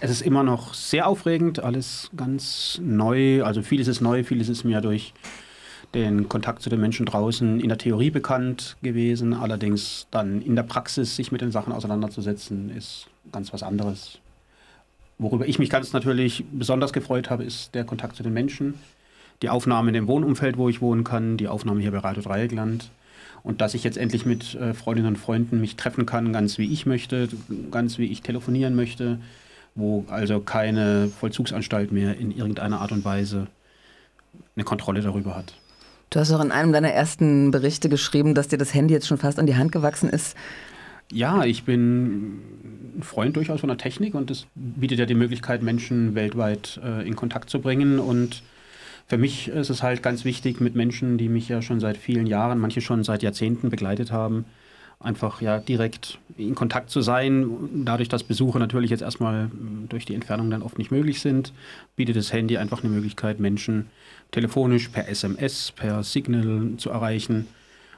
Es ist immer noch sehr aufregend, alles ganz neu. Also vieles ist neu, vieles ist mir durch den Kontakt zu den Menschen draußen in der Theorie bekannt gewesen. Allerdings dann in der Praxis sich mit den Sachen auseinanderzusetzen, ist ganz was anderes. Worüber ich mich ganz natürlich besonders gefreut habe, ist der Kontakt zu den Menschen, die Aufnahme in dem Wohnumfeld, wo ich wohnen kann, die Aufnahme hier bei Radio Dreieckland. Und dass ich jetzt endlich mit äh, Freundinnen und Freunden mich treffen kann, ganz wie ich möchte, ganz wie ich telefonieren möchte, wo also keine Vollzugsanstalt mehr in irgendeiner Art und Weise eine Kontrolle darüber hat. Du hast auch in einem deiner ersten Berichte geschrieben, dass dir das Handy jetzt schon fast an die Hand gewachsen ist. Ja, ich bin ein Freund durchaus von der Technik und es bietet ja die Möglichkeit, Menschen weltweit äh, in Kontakt zu bringen. Und für mich ist es halt ganz wichtig, mit Menschen, die mich ja schon seit vielen Jahren, manche schon seit Jahrzehnten begleitet haben, einfach ja direkt in Kontakt zu sein. Dadurch, dass Besuche natürlich jetzt erstmal durch die Entfernung dann oft nicht möglich sind, bietet das Handy einfach eine Möglichkeit, Menschen telefonisch, per SMS, per Signal zu erreichen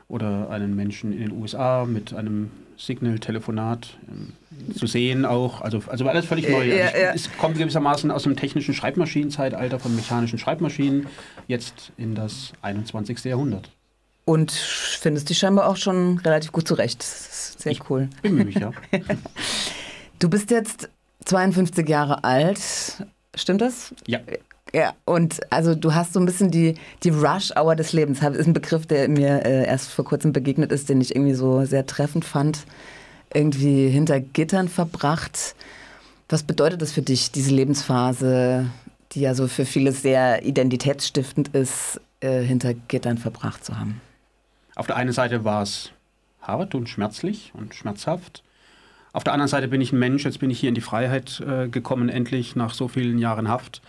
oder einen Menschen in den USA mit einem Signal-Telefonat äh, zu sehen auch. Also, also alles völlig neu. Ja, also ja. Es kommt gewissermaßen aus dem technischen Schreibmaschinenzeitalter von mechanischen Schreibmaschinen jetzt in das 21. Jahrhundert. Und findest dich scheinbar auch schon relativ gut zurecht. Das ist sehr ich cool. Bemühe mich, ja. du bist jetzt 52 Jahre alt. Stimmt das? Ja. Ja, und also du hast so ein bisschen die, die Rush-Hour des Lebens. Das ist ein Begriff, der mir äh, erst vor kurzem begegnet ist, den ich irgendwie so sehr treffend fand. Irgendwie hinter Gittern verbracht. Was bedeutet das für dich, diese Lebensphase, die ja so für viele sehr identitätsstiftend ist, äh, hinter Gittern verbracht zu haben? Auf der einen Seite war es hart und schmerzlich und schmerzhaft. Auf der anderen Seite bin ich ein Mensch, jetzt bin ich hier in die Freiheit äh, gekommen, endlich nach so vielen Jahren Haft.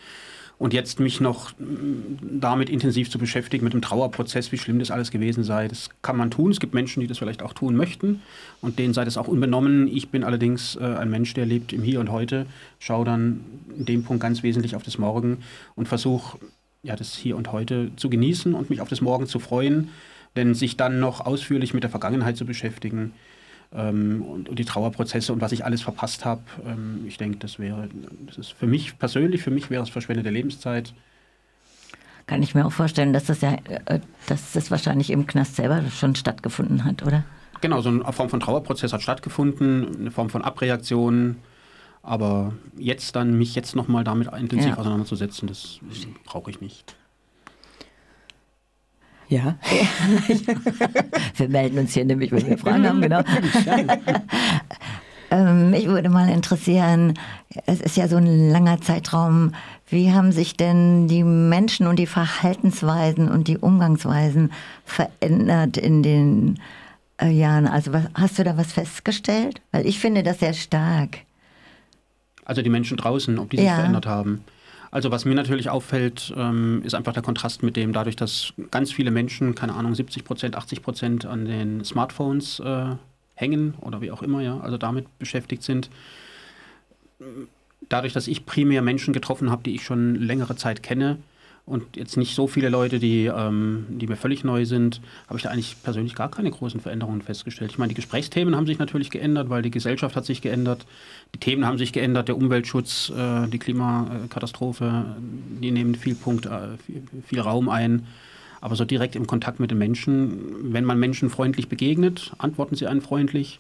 Und jetzt mich noch mm, damit intensiv zu beschäftigen, mit dem Trauerprozess, wie schlimm das alles gewesen sei, das kann man tun. Es gibt Menschen, die das vielleicht auch tun möchten und denen sei das auch unbenommen. Ich bin allerdings äh, ein Mensch, der lebt im Hier und Heute, schaue dann in dem Punkt ganz wesentlich auf das Morgen und versuche, ja, das Hier und Heute zu genießen und mich auf das Morgen zu freuen. Denn sich dann noch ausführlich mit der Vergangenheit zu beschäftigen, ähm, und, und, die Trauerprozesse und was ich alles verpasst habe. Ähm, ich denke, das wäre, das ist für mich persönlich, für mich wäre es verschwendete Lebenszeit. Kann ich mir auch vorstellen, dass das ja, äh, dass das wahrscheinlich im Knast selber schon stattgefunden hat, oder? Genau, so eine Form von Trauerprozess hat stattgefunden, eine Form von Abreaktion. Aber jetzt dann, mich jetzt nochmal damit intensiv ja. auseinanderzusetzen, das brauche ich nicht. Ja. wir melden uns hier nämlich, wenn wir Fragen haben, genau. ähm, mich würde mal interessieren, es ist ja so ein langer Zeitraum, wie haben sich denn die Menschen und die Verhaltensweisen und die Umgangsweisen verändert in den äh, Jahren? Also was, hast du da was festgestellt? Weil ich finde das sehr stark. Also die Menschen draußen, ob die sich ja. verändert haben. Also was mir natürlich auffällt, ähm, ist einfach der Kontrast mit dem, dadurch, dass ganz viele Menschen, keine Ahnung, 70 Prozent, 80 Prozent an den Smartphones äh, hängen oder wie auch immer, ja, also damit beschäftigt sind. Dadurch, dass ich primär Menschen getroffen habe, die ich schon längere Zeit kenne, und jetzt nicht so viele Leute, die, ähm, die mir völlig neu sind, habe ich da eigentlich persönlich gar keine großen Veränderungen festgestellt. Ich meine, die Gesprächsthemen haben sich natürlich geändert, weil die Gesellschaft hat sich geändert, die Themen haben sich geändert, der Umweltschutz, äh, die Klimakatastrophe, die nehmen viel Punkt, äh, viel, viel Raum ein. Aber so direkt im Kontakt mit den Menschen, wenn man Menschen freundlich begegnet, antworten sie einen freundlich.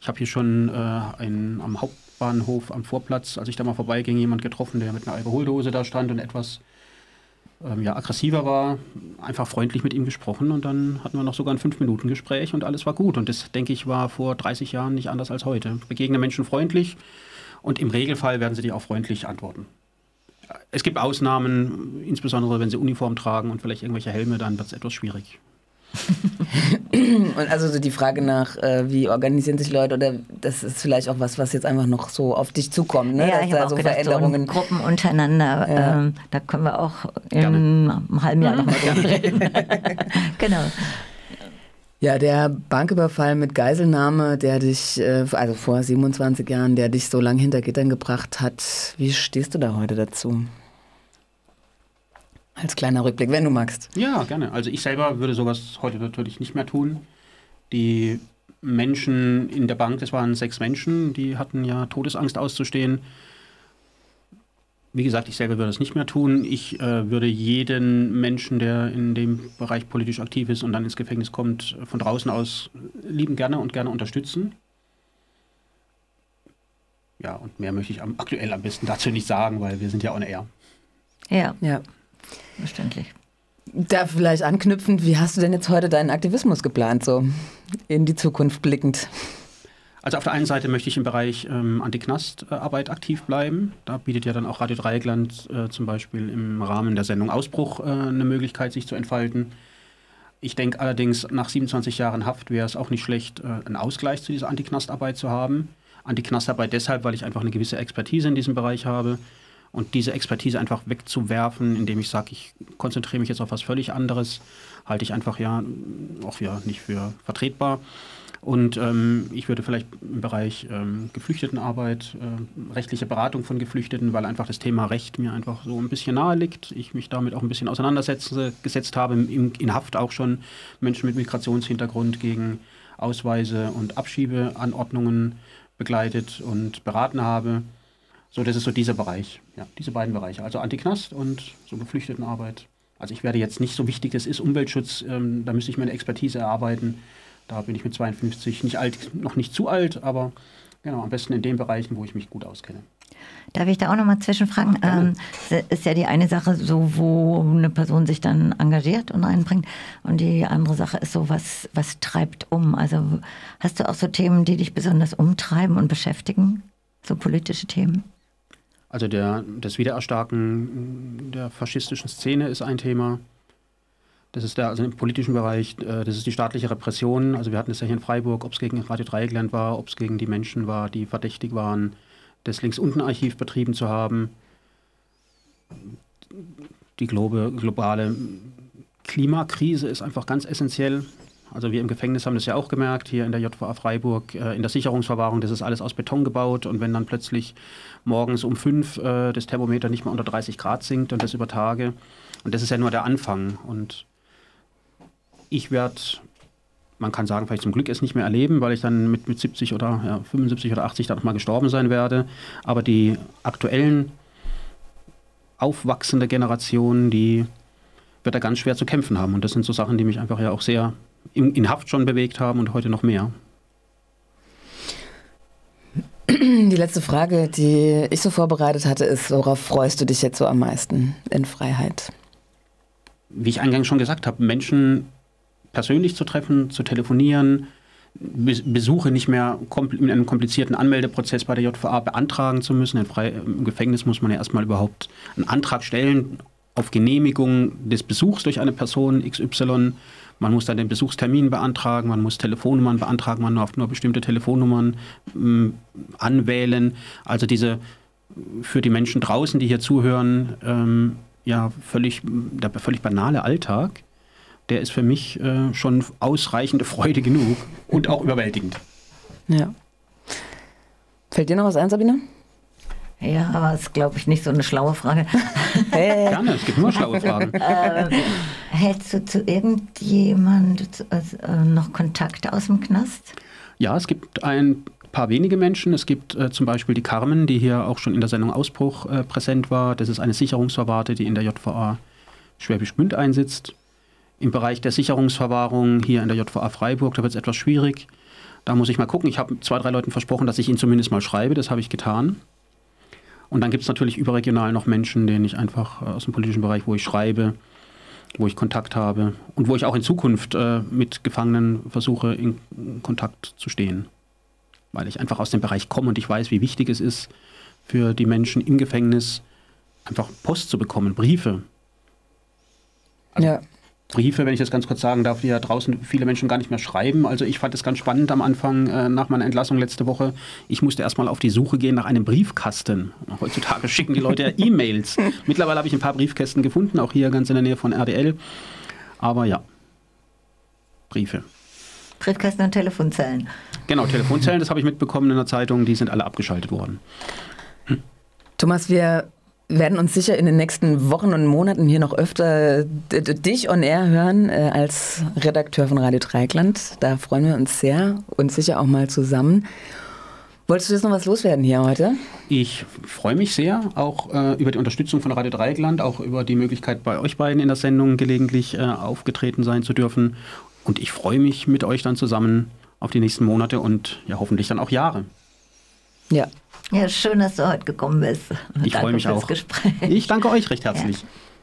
Ich habe hier schon äh, einen, am Hauptbahnhof am Vorplatz, als ich da mal vorbeiging, jemand getroffen, der mit einer Alkoholdose da stand und etwas ähm, ja, aggressiver war, einfach freundlich mit ihm gesprochen und dann hatten wir noch sogar ein Fünf-Minuten-Gespräch und alles war gut. Und das, denke ich, war vor 30 Jahren nicht anders als heute. Begegne Menschen freundlich und im Regelfall werden sie dir auch freundlich antworten. Es gibt Ausnahmen, insbesondere wenn sie Uniform tragen und vielleicht irgendwelche Helme, dann wird es etwas schwierig. und also so die Frage nach, äh, wie organisieren sich Leute oder das ist vielleicht auch was, was jetzt einfach noch so auf dich zukommt, ne? Ja, Dass ich da so gedacht, Veränderungen. So Gruppen untereinander, ja. ähm, da können wir auch in einem halben Jahr nochmal drüber reden. genau. Ja, der Banküberfall mit Geiselnahme, der dich, äh, also vor 27 Jahren, der dich so lange hinter Gittern gebracht hat, wie stehst du da heute dazu? Als kleiner Rückblick, wenn du magst. Ja, gerne. Also ich selber würde sowas heute natürlich nicht mehr tun. Die Menschen in der Bank, das waren sechs Menschen, die hatten ja Todesangst auszustehen. wie gesagt, ich selber würde das nicht mehr tun. Ich äh, würde jeden Menschen, der in dem Bereich politisch aktiv ist und dann ins Gefängnis kommt, von draußen aus lieben gerne und gerne unterstützen. Ja, und mehr möchte ich am, aktuell am besten dazu nicht sagen, weil wir sind ja on air. Ja, Ja. Verständlich. Da vielleicht anknüpfend, wie hast du denn jetzt heute deinen Aktivismus geplant, so in die Zukunft blickend? Also auf der einen Seite möchte ich im Bereich ähm, Antiknastarbeit aktiv bleiben. Da bietet ja dann auch Radio Dreieckland äh, zum Beispiel im Rahmen der Sendung Ausbruch äh, eine Möglichkeit, sich zu entfalten. Ich denke allerdings, nach 27 Jahren Haft wäre es auch nicht schlecht, äh, einen Ausgleich zu dieser Antiknastarbeit zu haben. Antiknastarbeit deshalb, weil ich einfach eine gewisse Expertise in diesem Bereich habe. Und diese Expertise einfach wegzuwerfen, indem ich sage, ich konzentriere mich jetzt auf was völlig anderes, halte ich einfach ja auch ja nicht für vertretbar. Und ähm, ich würde vielleicht im Bereich ähm, Geflüchtetenarbeit, äh, rechtliche Beratung von Geflüchteten, weil einfach das Thema Recht mir einfach so ein bisschen nahe liegt. Ich mich damit auch ein bisschen auseinandersetze, gesetzt habe, im, in Haft auch schon Menschen mit Migrationshintergrund gegen Ausweise und Abschiebeanordnungen begleitet und beraten habe. So, das ist so dieser Bereich, ja, diese beiden Bereiche. Also Antiknast und so Geflüchtetenarbeit. Also ich werde jetzt nicht so wichtig, das ist Umweltschutz, ähm, da müsste ich mir eine Expertise erarbeiten. Da bin ich mit 52 nicht alt, noch nicht zu alt, aber genau, am besten in den Bereichen, wo ich mich gut auskenne. Darf ich da auch nochmal zwischenfragen? Ähm, ist ja die eine Sache so, wo eine Person sich dann engagiert und einbringt. Und die andere Sache ist so, was, was treibt um? Also hast du auch so Themen, die dich besonders umtreiben und beschäftigen? So politische Themen? Also der, das Wiedererstarken der faschistischen Szene ist ein Thema. Das ist der, also im politischen Bereich, äh, das ist die staatliche Repression. Also wir hatten es ja hier in Freiburg, ob es gegen Radio Dreieckland war, ob es gegen die Menschen war, die verdächtig waren, das Links-Unten-Archiv betrieben zu haben. Die globe, globale Klimakrise ist einfach ganz essentiell. Also wir im Gefängnis haben das ja auch gemerkt, hier in der JVA Freiburg, äh, in der Sicherungsverwahrung, das ist alles aus Beton gebaut und wenn dann plötzlich morgens um fünf äh, das Thermometer nicht mehr unter 30 Grad sinkt und das über Tage, und das ist ja nur der Anfang. Und ich werde, man kann sagen, vielleicht zum Glück es nicht mehr erleben, weil ich dann mit, mit 70 oder ja, 75 oder 80 dann noch mal gestorben sein werde. Aber die aktuellen aufwachsende Generation, die wird da ganz schwer zu kämpfen haben. Und das sind so Sachen, die mich einfach ja auch sehr in, in Haft schon bewegt haben und heute noch mehr. Die letzte Frage, die ich so vorbereitet hatte, ist, worauf freust du dich jetzt so am meisten in Freiheit? Wie ich eingangs schon gesagt habe, Menschen persönlich zu treffen, zu telefonieren, Be Besuche nicht mehr in einem komplizierten Anmeldeprozess bei der JVA beantragen zu müssen. In Frei Im Gefängnis muss man ja erstmal überhaupt einen Antrag stellen auf Genehmigung des Besuchs durch eine Person XY. Man muss dann den Besuchstermin beantragen, man muss Telefonnummern beantragen, man darf nur bestimmte Telefonnummern mh, anwählen. Also diese für die Menschen draußen, die hier zuhören, ähm, ja völlig, der völlig banale Alltag, der ist für mich äh, schon ausreichende Freude genug und auch überwältigend. Ja. Fällt dir noch was ein, Sabine? Ja, aber es ist, glaube ich, nicht so eine schlaue Frage. Gerne, es gibt nur schlaue Fragen. äh, hältst du zu irgendjemand äh, noch Kontakt aus dem Knast? Ja, es gibt ein paar wenige Menschen. Es gibt äh, zum Beispiel die Carmen, die hier auch schon in der Sendung Ausbruch äh, präsent war. Das ist eine Sicherungsverwahrte, die in der JVA Schwäbisch Gmünd einsitzt. Im Bereich der Sicherungsverwahrung hier in der JVA Freiburg, da wird es etwas schwierig. Da muss ich mal gucken. Ich habe zwei, drei Leuten versprochen, dass ich ihnen zumindest mal schreibe. Das habe ich getan. Und dann gibt es natürlich überregional noch Menschen, denen ich einfach äh, aus dem politischen Bereich, wo ich schreibe, wo ich Kontakt habe und wo ich auch in Zukunft äh, mit Gefangenen versuche, in Kontakt zu stehen. Weil ich einfach aus dem Bereich komme und ich weiß, wie wichtig es ist, für die Menschen im Gefängnis einfach Post zu bekommen, Briefe. Also ja. Briefe, wenn ich das ganz kurz sagen darf, die ja draußen viele Menschen gar nicht mehr schreiben. Also ich fand es ganz spannend am Anfang äh, nach meiner Entlassung letzte Woche. Ich musste erstmal auf die Suche gehen nach einem Briefkasten. Heutzutage schicken die Leute ja E-Mails. Mittlerweile habe ich ein paar Briefkästen gefunden, auch hier ganz in der Nähe von RDL. Aber ja, Briefe. Briefkästen und Telefonzellen. Genau, Telefonzellen, das habe ich mitbekommen in der Zeitung, die sind alle abgeschaltet worden. Thomas, wir werden uns sicher in den nächsten Wochen und Monaten hier noch öfter dich on air hören äh, als Redakteur von Radio Dreieckland. Da freuen wir uns sehr und sicher auch mal zusammen. Wolltest du jetzt noch was loswerden hier heute? Ich freue mich sehr, auch äh, über die Unterstützung von Radio Dreieckland, auch über die Möglichkeit, bei euch beiden in der Sendung gelegentlich äh, aufgetreten sein zu dürfen. Und ich freue mich mit euch dann zusammen auf die nächsten Monate und ja hoffentlich dann auch Jahre. Ja. Ja, schön, dass du heute gekommen bist. Ich freue mich fürs auch. Gespräch. Ich danke euch recht herzlich. Ja.